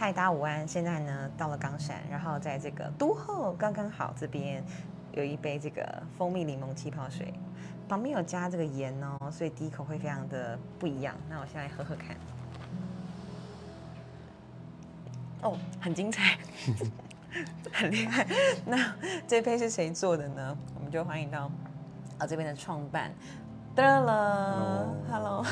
嗨，大家午安！现在呢到了冈山，然后在这个都后刚刚好这边有一杯这个蜂蜜柠檬气泡水，旁边有加这个盐哦，所以第一口会非常的不一样。那我现在喝喝看，哦，很精彩，很厉害。那这杯是谁做的呢？我们就欢迎到啊这边的创办。得了，Hello，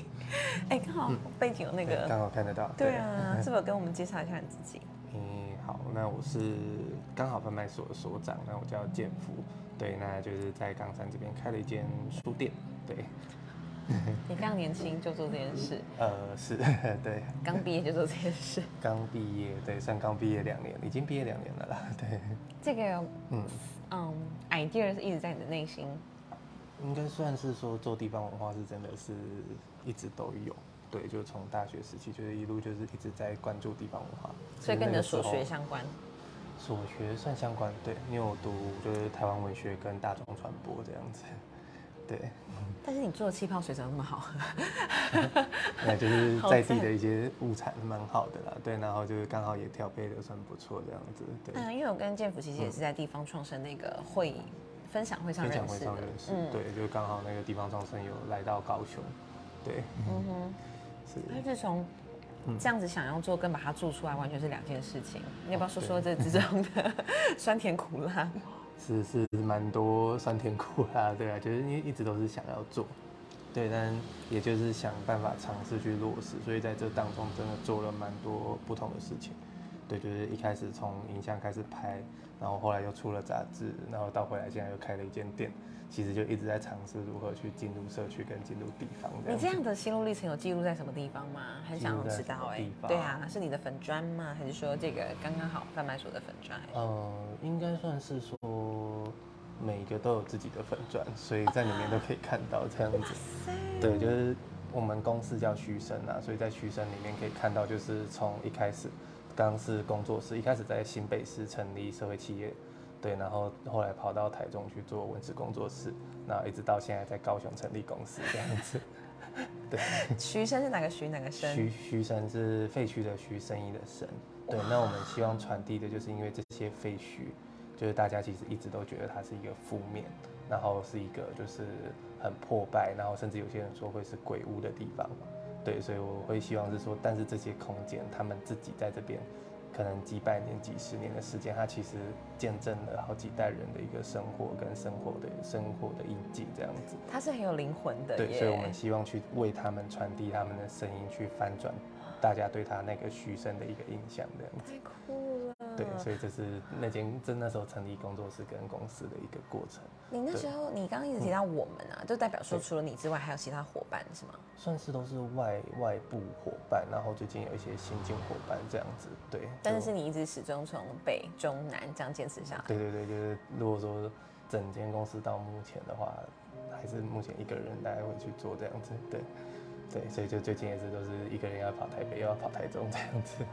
哎，刚好背景有那个，刚好看得到。对啊，是否跟我们介绍一下你自己？嗯，好，那我是刚好贩卖所的所长，那我叫建福，对，那就是在冈山这边开了一间书店，对。你非常年轻就做这件事？呃，是对。刚毕业就做这件事？刚毕业，对，算刚毕业两年，已经毕业两年了啦，对。这个，嗯嗯，idea 是一直在你的内心。应该算是说做地方文化是真的是一直都有，对，就从大学时期就是一路就是一直在关注地方文化，所以跟你的所学相关。所学算相关，对，你有读就是台湾文学跟大众传播这样子，对。但是你做的气泡水怎么那么好喝？那就是在地的一些物产蛮好的啦，对，然后就是刚好也调配的算不错这样子，对。嗯，因为我跟建福其实也是在地方创生那个会。分享会上认识，嗯，对，就刚好那个地方创生有来到高雄，对，嗯哼，是，他是从这样子想要做，跟把它做出来完全是两件事情。你要不要说说这之中的 酸甜苦辣？是是蛮多酸甜苦辣，对啊，就是因为一直都是想要做，对，但也就是想办法尝试去落实，所以在这当中真的做了蛮多不同的事情。对，就是一开始从影像开始拍，然后后来又出了杂志，然后到回来现在又开了一间店，其实就一直在尝试如何去进入社区跟进入地方。你这样的心路历程有记录在什么地方吗？很想要知道哎。对啊，是你的粉砖吗？还是说这个刚刚好贩卖所的粉砖？呃，应该算是说每个都有自己的粉砖，所以在里面都可以看到这样子。对，就是我们公司叫虚生啊，所以在虚生里面可以看到，就是从一开始。刚是工作室，一开始在新北市成立社会企业，对，然后后来跑到台中去做文字工作室，然后一直到现在在高雄成立公司这样子。对，徐生是哪个徐哪个生？徐徐生是废墟的徐，生意的生。对，那我们希望传递的就是因为这些废墟，就是大家其实一直都觉得它是一个负面，然后是一个就是很破败，然后甚至有些人说会是鬼屋的地方。对，所以我会希望是说，但是这些空间，他们自己在这边，可能几百年、几十年的时间，它其实见证了好几代人的一个生活跟生活的生活的印记，这样子。它是很有灵魂的。对，所以我们希望去为他们传递他们的声音，去翻转大家对他那个虚声的一个印象，这样子。太酷了。对，所以这是那间真那时候成立工作室跟公司的一个过程。你那时候，你刚刚一直提到我们啊，就代表说除了你之外，还有其他伙伴是吗？算是都是外外部伙伴，然后最近有一些新进伙伴这样子。对，但是你一直始终从北中南这样坚持下来。对对对，就是如果说整间公司到目前的话，还是目前一个人大概会去做这样子。对对，所以就最近也是都是一个人要跑台北，又要跑台中这样子。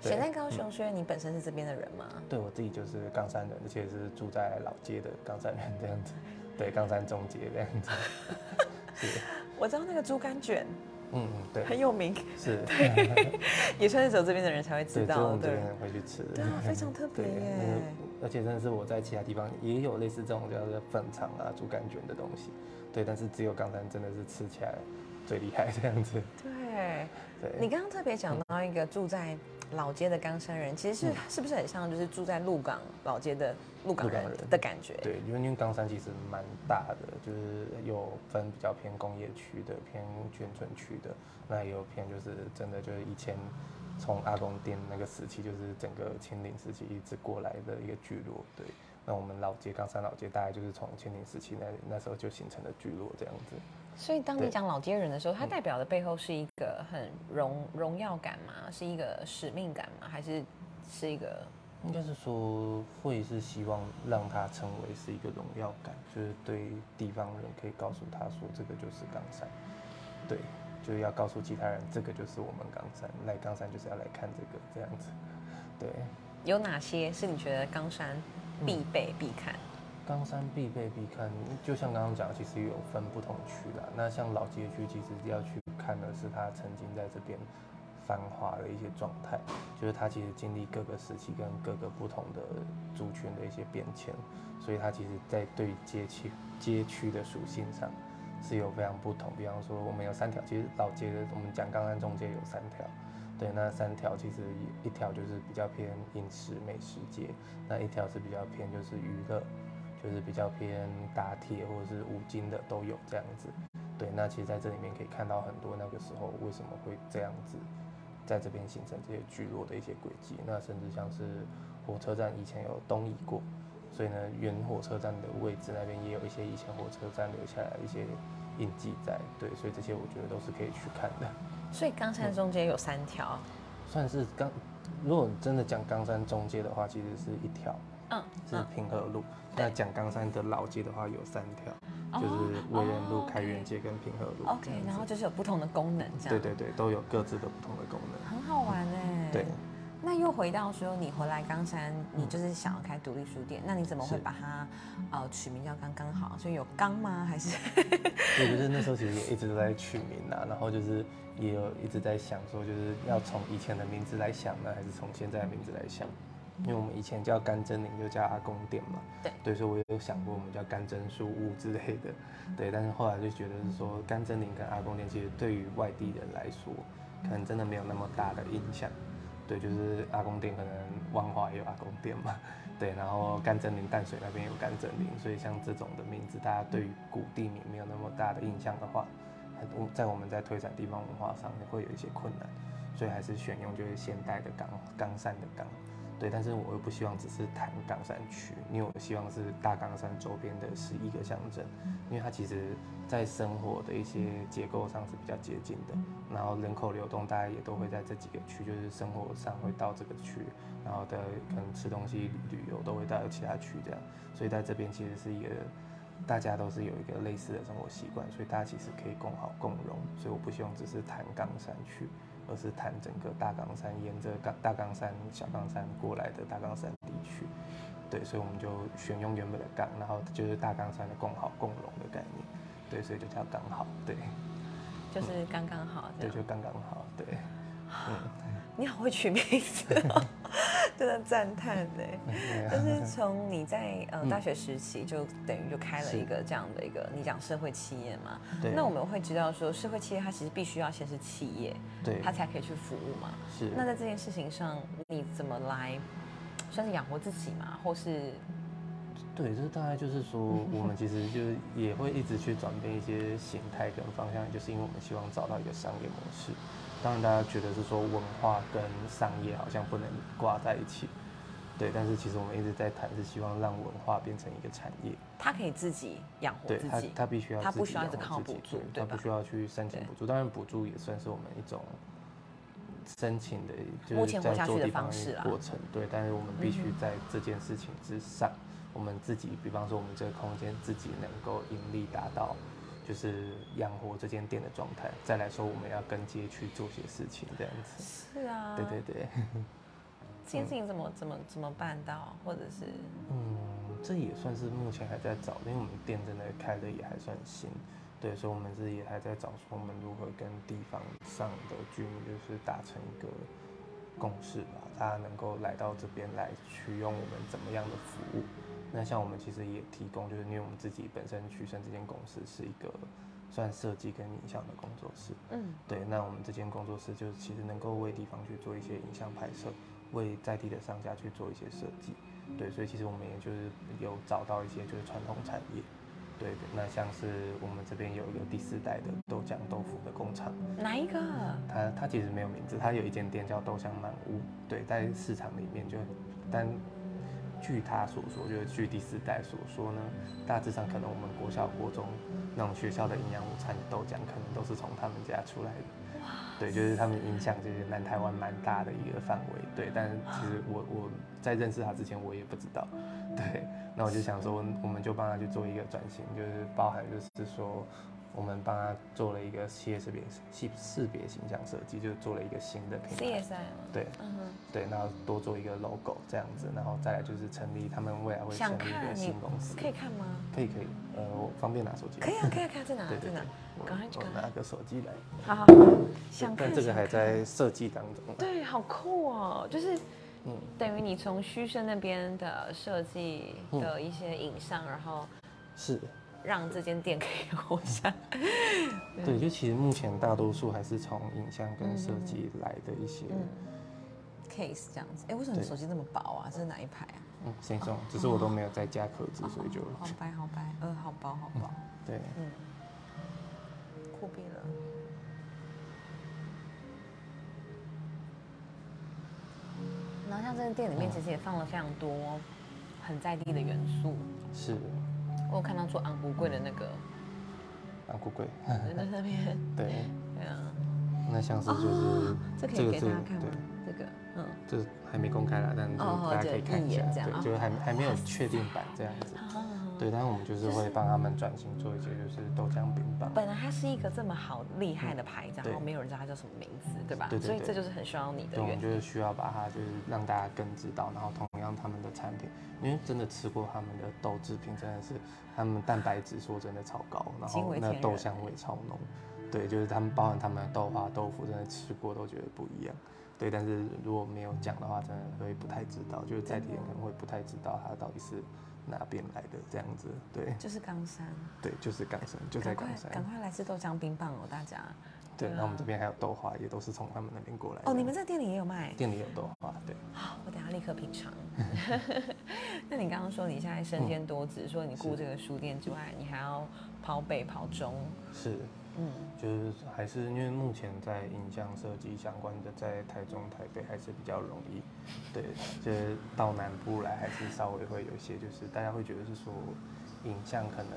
选在高雄，是因为你本身是这边的人吗？对我自己就是冈山人，而且是住在老街的冈山人这样子。对，冈山中街这样子。我知道那个猪肝卷，嗯对，很有名。是，也算是走这边的人才会知道。对，这边人会去吃。对啊，非常特别耶。而且真的是我在其他地方也有类似这种叫做粉肠啊、猪肝卷的东西。对，但是只有冈山真的是吃起来最厉害这样子。对，对。你刚刚特别讲到一个住在。老街的冈山人其实是是不是很像就是住在鹿港老街的鹿港人的感觉？对，因为因为冈山其实蛮大的，就是有分比较偏工业区的，偏眷村区的，那也有偏就是真的就是以前从阿公店那个时期，就是整个清领时期一直过来的一个聚落。对，那我们老街冈山老街大概就是从清领时期那那时候就形成了聚落这样子。所以，当你讲老街人的时候，它代表的背后是一个很荣荣耀感吗？是一个使命感吗？还是是一个？应该是说，会是希望让它成为是一个荣耀感，就是对地方人可以告诉他说，这个就是冈山，对，就是要告诉其他人，这个就是我们冈山，来冈山就是要来看这个这样子，对。有哪些是你觉得冈山必备必看？冈山必备必看，就像刚刚讲，其实有分不同区啦。那像老街区，其实要去看的是他曾经在这边繁华的一些状态，就是它其实经历各个时期跟各个不同的族群的一些变迁，所以它其实在对街区街区的属性上是有非常不同。比方说，我们有三条，其实老街的我们讲刚刚中街有三条，对，那三条其实一条就是比较偏饮食美食街，那一条是比较偏就是娱乐，就是比较偏打铁或者是五金的都有这样子。对，那其实在这里面可以看到很多那个时候为什么会这样子，在这边形成这些聚落的一些轨迹。那甚至像是火车站以前有东移过，所以呢，原火车站的位置那边也有一些以前火车站留下来一些印记在。对，所以这些我觉得都是可以去看的。所以冈山中间有三条，算是冈。如果真的讲冈山中街的话，其实是一条，嗯，是平和路。那讲冈山的老街的话，有三条。就是威仁路、开元街跟平和路。OK，然后就是有不同的功能，这样。对对对，都有各自的不同的功能。很好玩哎。对。那又回到说，你回来冈山，你就是想要开独立书店，那你怎么会把它呃取名叫刚刚好？所以有刚吗？还是？对，就是那时候其实也一直都在取名啊，然后就是也有一直在想说，就是要从以前的名字来想呢，还是从现在的名字来想？因为我们以前叫甘真林，就叫阿公店嘛。对。对，所以我也有想过，我们叫甘真书屋之类的。对，但是后来就觉得是说，甘真林跟阿公店其实对于外地人来说，可能真的没有那么大的印象。对，就是阿公店可能万华也有阿公店嘛。对，然后甘蔗林淡水那边有甘蔗林，所以像这种的名字，大家对于古地名没有那么大的印象的话，很在我们在推展地方文化上会有一些困难，所以还是选用就是现代的冈冈山的冈。对，但是我又不希望只是谈冈山区，因为我希望是大冈山周边的十一个乡镇，因为它其实在生活的一些结构上是比较接近的，然后人口流动大家也都会在这几个区，就是生活上会到这个区，然后的可能吃东西、旅游都会到其他区这样，所以在这边其实是一个大家都是有一个类似的生活习惯，所以大家其实可以共好共荣，所以我不希望只是谈冈山区。而是谈整个大冈山，沿着大大冈山、小冈山过来的大冈山地区，对，所以我们就选用原本的冈，然后就是大冈山的共好共荣的概念，对，所以就叫刚好，对，就是刚刚好，对，就刚刚好，对，嗯，你好会取名字。真的赞叹呢，就是从你在呃大学时期就等于就开了一个这样的一个你讲社会企业嘛，那我们会知道说社会企业它其实必须要先是企业，对，它才可以去服务嘛。是。那在这件事情上，你怎么来算是养活自己嘛，或是？对，这大概就是说，我们其实就是也会一直去转变一些形态跟方向，就是因为我们希望找到一个商业模式。当然，大家觉得是说文化跟商业好像不能挂在一起，对。但是其实我们一直在谈，是希望让文化变成一个产业，它可以自己养活自己，它必须要，它不需要一直靠补助，它不需要去申请补助。当然，补助也算是我们一种申请的，就是在做地方的过程，对。但是我们必须在这件事情之上，我们自己，比方说我们这个空间自己能够盈利达到。就是养活这间店的状态，再来说我们要跟街去做些事情，这样子。是啊。对对对。这件事情怎么怎么怎么办到，或者是？嗯，这也算是目前还在找，因为我们店真的开的也还算新，对，所以我们是也还在找，说我们如何跟地方上的居民就是达成一个共识吧，大家能够来到这边来取用我们怎么样的服务。那像我们其实也提供，就是因为我们自己本身屈生这间公司是一个算设计跟影像的工作室，嗯，对，那我们这间工作室就是其实能够为地方去做一些影像拍摄，为在地的商家去做一些设计，对，所以其实我们也就是有找到一些就是传统产业，对，那像是我们这边有一个第四代的豆浆豆腐的工厂，哪一个？它它其实没有名字，它有一间店叫豆浆满屋，对，在市场里面就但。据他所说，就是据第四代所说呢，大致上可能我们国小、国中那种学校的营养午餐豆浆，可能都是从他们家出来的。对，就是他们影响就是南台湾蛮大的一个范围。对，但其实我我在认识他之前，我也不知道。对，那我就想说，我们就帮他去做一个转型，就是包含就是说，我们帮他做了一个企业识别识识别形象设计，就做了一个新的品牌。CSI 吗？对，嗯哼，对，然后多做一个 logo 这样子，然后再来就是成立他们未来会成立一个新公司。可以看吗？可以可以，呃，我方便拿手机。可以啊，可以啊，可以啊，在哪？在哪对对对？，我 赶快我拿个手机来。好好，想看但这个还在设计当中呢。对，好酷哦！就是嗯，等于你从虚生那边的设计的一些影像，然后是，让这间店可以活下来。对，就其实目前大多数还是从影像跟设计来的一些，嗯 case 这样子。哎，为什么你手机这么薄啊？这是哪一排啊？嗯，先送，只是我都没有再加壳子，所以就哦好白好白，呃，好薄好薄，对，嗯，酷毙了。然后像这个店里面，其实也放了非常多很在地的元素。是，我有看到做昂古贵的那个，安菇贵，在那边，对，对啊，那像是就是哦这可以给大家看吗？对，？这个，嗯，这还没公开啦，但大家可以看一下对，就是还还没有确定版这样子，啊。对，但是我们就是会帮他们转型做一些就是豆浆饼棒，本来它是一个这么好厉害的牌子，然后没有人知道它叫什么名字，对吧？对对对所以这就是很需要你的对，就是需要把它就是让大家更知道，然后同样他们的产品，因为真的吃过他们的豆制品，真的是他们蛋白质说真的超高，然后那豆香味超浓，对，就是他们包含他们的豆花豆腐，真的吃过都觉得不一样。对，但是如果没有讲的话，真的会不太知道，就是在地人可能会不太知道它到底是哪边来的这样子。对，就是冈山，对，就是冈山，就在冈山。赶快来吃豆浆冰棒哦，大家。对，那我们这边还有豆花，也都是从他们那边过来的。哦，你们在店里也有卖？店里有豆花，对。好，我等下立刻品尝。那你刚刚说你现在身兼多职，说你顾这个书店之外，你还要跑北跑中，是，嗯，就是还是因为目前在影像设计相关的，在台中、台北还是比较容易。对，就是到南部来还是稍微会有一些，就是大家会觉得是说影像可能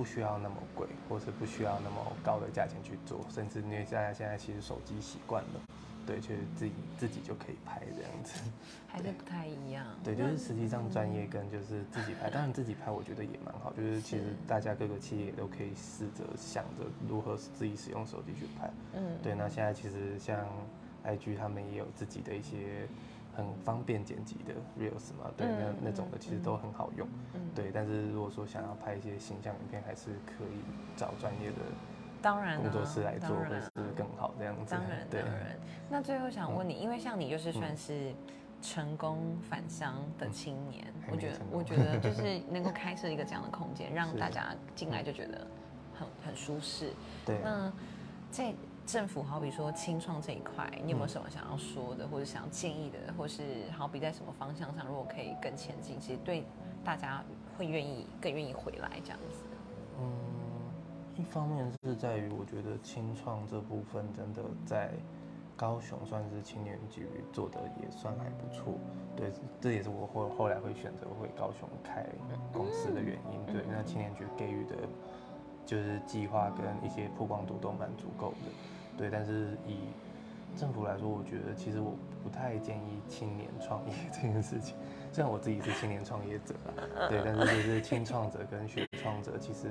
不需要那么贵，或是不需要那么高的价钱去做，甚至因为大家现在其实手机习惯了，对，就是自己自己就可以拍这样子。还是不太一样。对，就是实际上专业跟就是自己拍，当然自己拍我觉得也蛮好，就是其实大家各个企业也都可以试着想着如何自己使用手机去拍。嗯，对，那现在其实像 IG 他们也有自己的一些很方便剪辑的 Reels 嘛，对，嗯那那种的其实都很好用。嗯对，但是如果说想要拍一些形象影片，还是可以找专业的当然啊工作室来做，会是更好这样子。当然，当，然。那最后想问你，因为像你就是算嗯是成功返乡的青年，还我觉得我觉得就是能够开设一个这样的空间，让大家进来就觉得很很舒适。对。那在政府好比说清创这一块，你有嗯没有什么想要说的，或者想要建议的，或是好比在什么方向上，如果可以更前进，其实对大家会愿意更愿意回来这样子。嗯，一方面是在于我觉得清创这部分真的在高雄算是青年局做的也算还不错，对，这也是我后后来会选择回高雄开公司的原因。对，那青年局给予的就是计划跟一些曝光度都蛮足够的，对，但是以政府来说，我觉得其实我不太建议青年创业这件事情。虽然我自己是青年创业者啊，对，但是就是青创者跟学创者，其实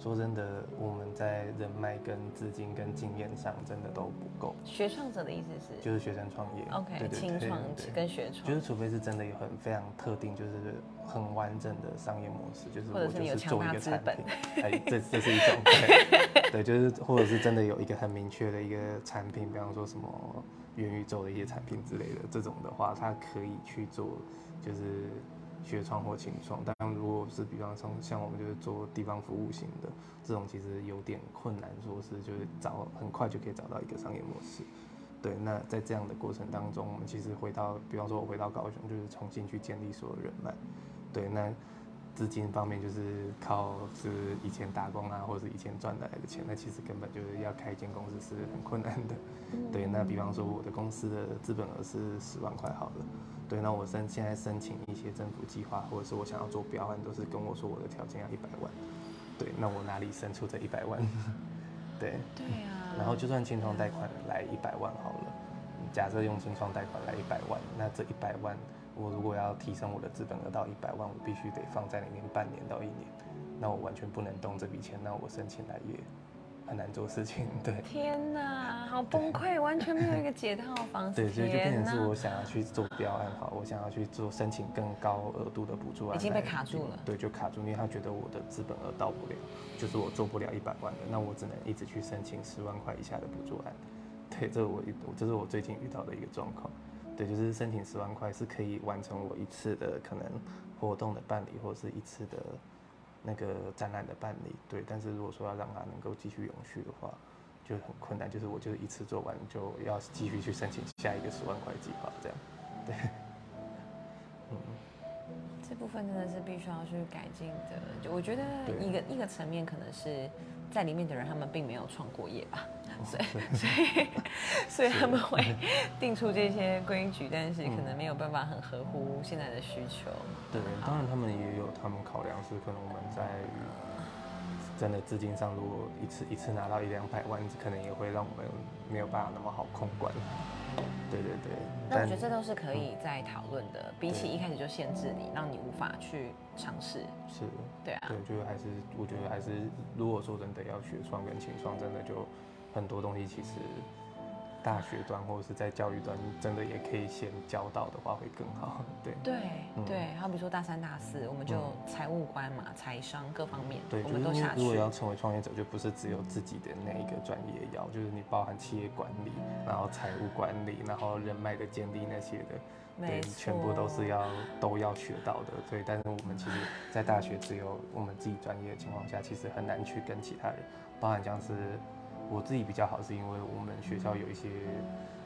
说真的，我们在人脉、跟资金、跟经验上真的都不够。学创者的意思是就是学生创业，OK，对对青创对跟学创，就是除非是真的有很非常特定，就是很完整的商业模式，就是我就是做一个产品，哎，这这是一种，对，对，就是或者是真的有一个很明确的一个产品，比方说什么元宇宙的一些产品之类的，这种的话，它可以去做就是学创或轻创。但，如果是比方说像我们就是做地方服务型的这种，其实有点困难，说是就是找很快就可以找到一个商业模式。对，那在这样的过程当中，我们其实回到，比方说我回到高雄，就是重新去建立所有人脉。对，那资金方面就是靠是以前打工啊，或者是以前赚来的钱，那其实根本就是要开一间公司是很困难的。对，那比方说我的公司的资本额是十万块好了，对，那我申现在申请一些政府计划，或者是我想要做标案，都是跟我说我的条件要一百万。对，那我哪里生出这一百万？对，对啊，然后就算清创贷款来一百万好了，假设用清创贷款来一百万，那这一百万，我如果要提升我的资本额到一百万，我必须得放在里面半年到一年。那我完全不能动这笔钱，那我申请来也很难做事情。对，天哪，好崩溃，完全没有一个解套方式。对，所以就变成是我想要去做标案，好，我想要去做申请更高额度的补助案，已经被卡住了。对，就卡住，因为他觉得我的资本额到不了，就是我做不了一百万的，那我只能一直去申请十万块以下的补助案。对，这是我一，这是我最近遇到的一个状况。对，就是申请十万块是可以完成我一次的可能活动的办理，或者是一次的那个展览的办理。对，但是如果说要让它能够继续永续的话，就很困难。就是我就是一次做完就要继续去申请下一个十万块计划，这样。对，嗯，这部分真的是必须要去改进的。就我觉得一个一个层面可能是在里面的人他们并没有创过业吧。所以，所以，所以他们会定出这些规矩，但是可能没有办法很合乎现在的需求。对，当然他们也有他们考量，是可能我们在真的资金上，如果一次一次拿到一两百万，可能也会让我们没有办法那么好控管。对对对。那我觉得这都是可以再讨论的，比起一开始就限制你，让你无法去尝试。是。对啊。对，就还是我觉得还是，如果说真的要学创跟轻创，真的就。很多东西其实大学端或者是在教育端，真的也可以先教到的话会更好。对对对，好比说大三大四，我们就财务官嘛，财商各方面，对，我们都下去。如果要成为创业者，就不是只有自己的那一个专业要，就是你包含企业管理，然后财务管理，然后人脉的建立那些的，对，全部都是要都要学到的。所以，但是我们其实，在大学只有我们自己专业的情况下，其实很难去跟其他人，包含像是。我自己比较好，是因为我们学校有一些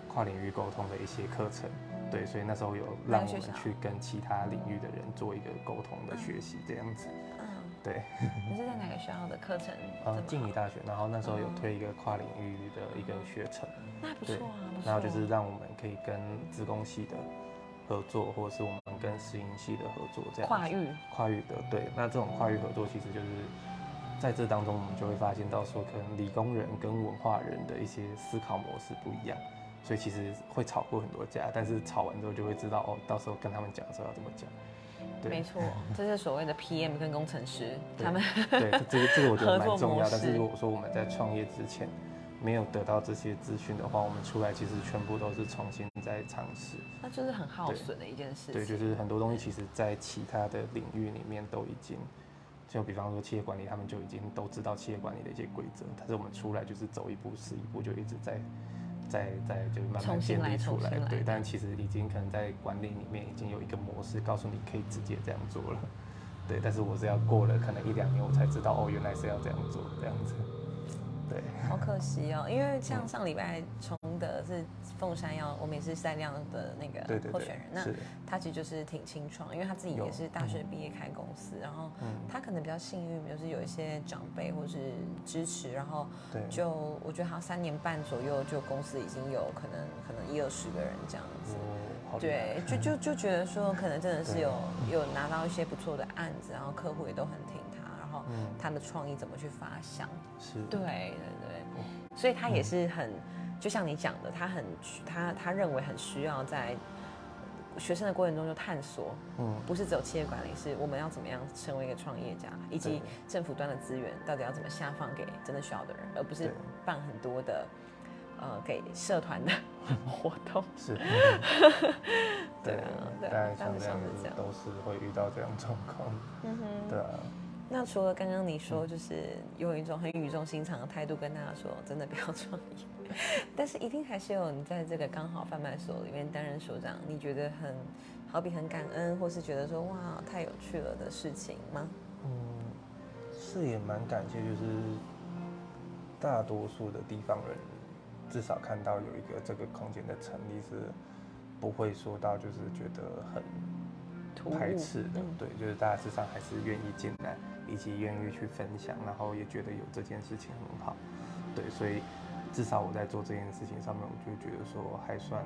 跨领域沟通的一些课程，对，所以那时候有让我们去跟其他领域的人做一个沟通的学习，这样子。嗯，对。你是在哪个学校的课程？呃，静宜大学。然后那时候有推一个跨领域的一个学程，那不错啊，然后就是让我们可以跟自工系的合作，或者是我们跟实营系的合作，这样。跨域。跨域的，对。那这种跨域合作其实就是。在这当中，我们就会发现到说，可能理工人跟文化人的一些思考模式不一样，所以其实会吵过很多架。但是吵完之后，就会知道哦，到时候跟他们讲的时候要怎么讲。对，没错，这是所谓的 PM 跟工程师他们对这个这个我觉得 蛮重要。但是如果说我们在创业之前没有得到这些资讯的话，我们出来其实全部都是重新在尝试，那就是很耗损的一件事。对，就是很多东西其实在其他的领域里面都已经。就比方说企业管理，他们就已经都知道企业管理的一些规则，但是我们出来就是走一步是一步，就一直在在在就慢慢建立出来。对，但其实已经可能在管理里面已经有一个模式，告诉你可以直接这样做了。对，但是我是要过了可能一两年，我才知道哦，原来是要这样做这样子。对，好可惜哦，因为像上礼拜从的是凤山要，我们也是三亮的那个候选人，那他其实就是挺清创，因为他自己也是大学毕业开公司，然后他可能比较幸运，就是有一些长辈或是支持，然后就我觉得他三年半左右就公司已经有可能可能一二十个人这样子，对，就就就觉得说可能真的是有有拿到一些不错的案子，然后客户也都很挺他。嗯，他的创意怎么去发想？是，对对对，所以他也是很，就像你讲的，他很他他认为很需要在学生的过程中就探索，嗯，不是只有企业管理，是我们要怎么样成为一个创业家，以及政府端的资源到底要怎么下放给真的需要的人，而不是办很多的呃给社团的 活动。是，对啊，大概像这样子都是会遇到这样状况。嗯哼，对啊。那除了刚刚你说，就是用一种很语重心长的态度跟大家说，真的不要创业，但是一定还是有你在这个刚好贩卖所里面担任所长，你觉得很好比很感恩，或是觉得说哇太有趣了的事情吗？嗯，是也蛮感谢，就是大多数的地方人至少看到有一个这个空间的成立是不会说到就是觉得很。排斥的，对，就是大家至少还是愿意进来，以及愿意去分享，然后也觉得有这件事情很好，对，所以至少我在做这件事情上面，我就觉得说还算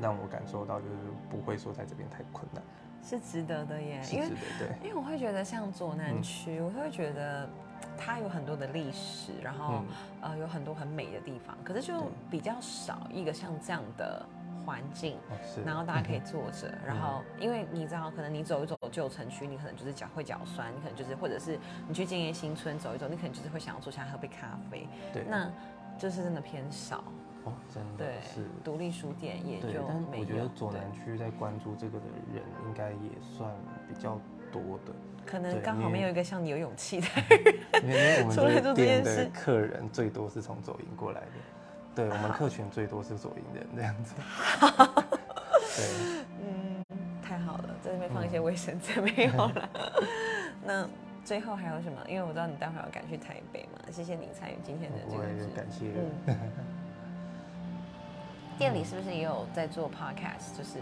让我感受到，就是不会说在这边太困难，是值得的耶，因为对，因为我会觉得像左南区，我会觉得它有很多的历史，然后呃有很多很美的地方，可是就比较少一个像这样的。环境，哦是，然后大家可以坐着，然后因为你知道，可能你走一走旧城区，你可能就是脚会脚酸，你可能就是或者是你去建业新村走一走，你可能就是会想要坐下来喝杯咖啡，对，那就是真的偏少。哦，真的对，是。独立书店也，就但没有。我觉得左南区在关注这个的人，应该也算比较多的。可能刚好没有一个像你有勇气的因为因为我们出来这个做这的事客人最多是从左营过来的，对我们客群最多是左营人这样子。对，嗯，太好了，在这边放一嗯些卫生纸没有了。那最后还有什么？因为我知道你待会儿要赶去台北嘛，谢谢你参与今天的这我也个直感谢。嗯，店里是不是也有在做 podcast？就是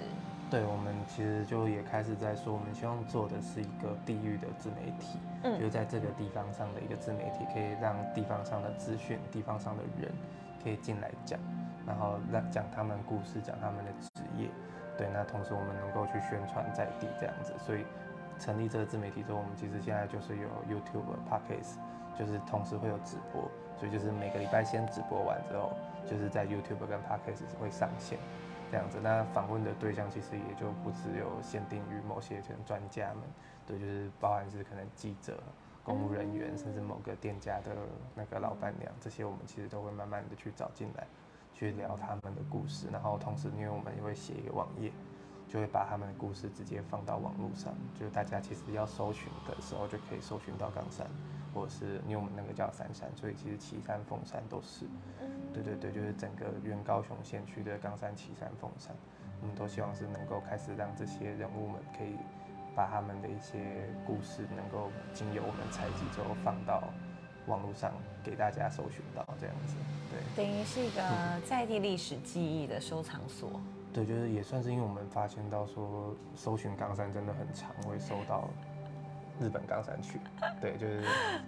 对，我们其实就也开始在说，我们希望做的是一个地域的自媒体，嗯就是在这个地方上的一个自媒体，可以让地方上的资讯、地方上的人可以进来讲，然后让讲他们故事，讲他们的职业。对，那同时我们能够去宣传在地这样子，所以成立这个自媒体之后，我们其实现在就是有 YouTube、Podcast，就是同时会有直播，所以就是每个礼拜先直播完之后，就是在 YouTube 跟 Podcast 会上线。这样子，那访问的对象其实也就不只有限定于某些专家们，对，就是包含是可能记者、公务人员，甚至某个店家的那个老板娘，这些我们其实都会慢慢的去找进来，去聊他们的故事，然后同时因为我们也会写一个网页，就会把他们的故事直接放到网络上，就是大家其实要搜寻的时候就可以搜寻到冈山，或者是因为我们那个叫三山，所以其实岐山、凤山都是。对对对，就是整个原高雄县区的冈山、岐山、凤山，我们都希望是能够开始让这些人物们可以把他们的一些故事，能够经由我们采集之后放到网络上给大家搜寻到这样子。对等于是一个在地历史记忆的收藏所。对，就是也算是因为我们发现到说，搜寻冈山真的很长会搜到日本冈山去。对，就是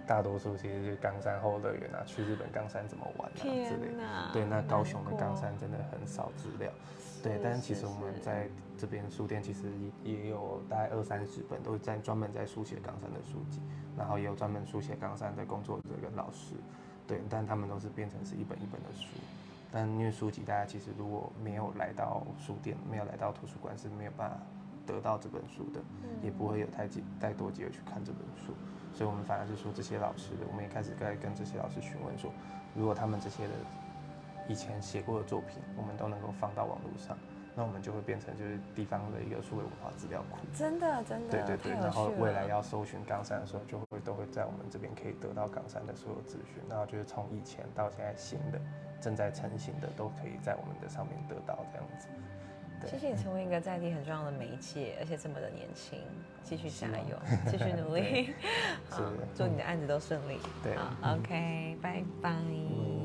大多数其实是冈山后乐园啊，去日本冈山怎么玩啊之类的。哪对，那高雄的冈山真的很少资料。对，但是其实我们在这边书店其实也也有大概二三十本，都是在专门在书写冈山的书籍，然后也有专门书写冈山的工作者跟老师。对，但他们都是变成是一本一本的书。但因为书籍，大家其实如果没有来到书店，没有来到图书馆，是没有办法得到这本书的，也不会有太机太多机会去看这本书。所以我们反而是说，这些老师，我们也开始在跟这些老师询问说，如果他们这些的以前写过的作品，我们都能够放到网络上，那我们就会变成就是地方的一个数位文化资料库。真的真的对对对，然后未来要搜寻冈山的时候，就会都会在我们这边可以得到冈山的所有资讯，然后就是从以前到现在新的正在成型的，都可以在我们的上面得到这样子。对谢谢你成为一个在地很重要的媒介，而且这么的年轻，继续加油，继续 努力。好是，祝你的案子都顺利。对好，OK，拜拜。嗯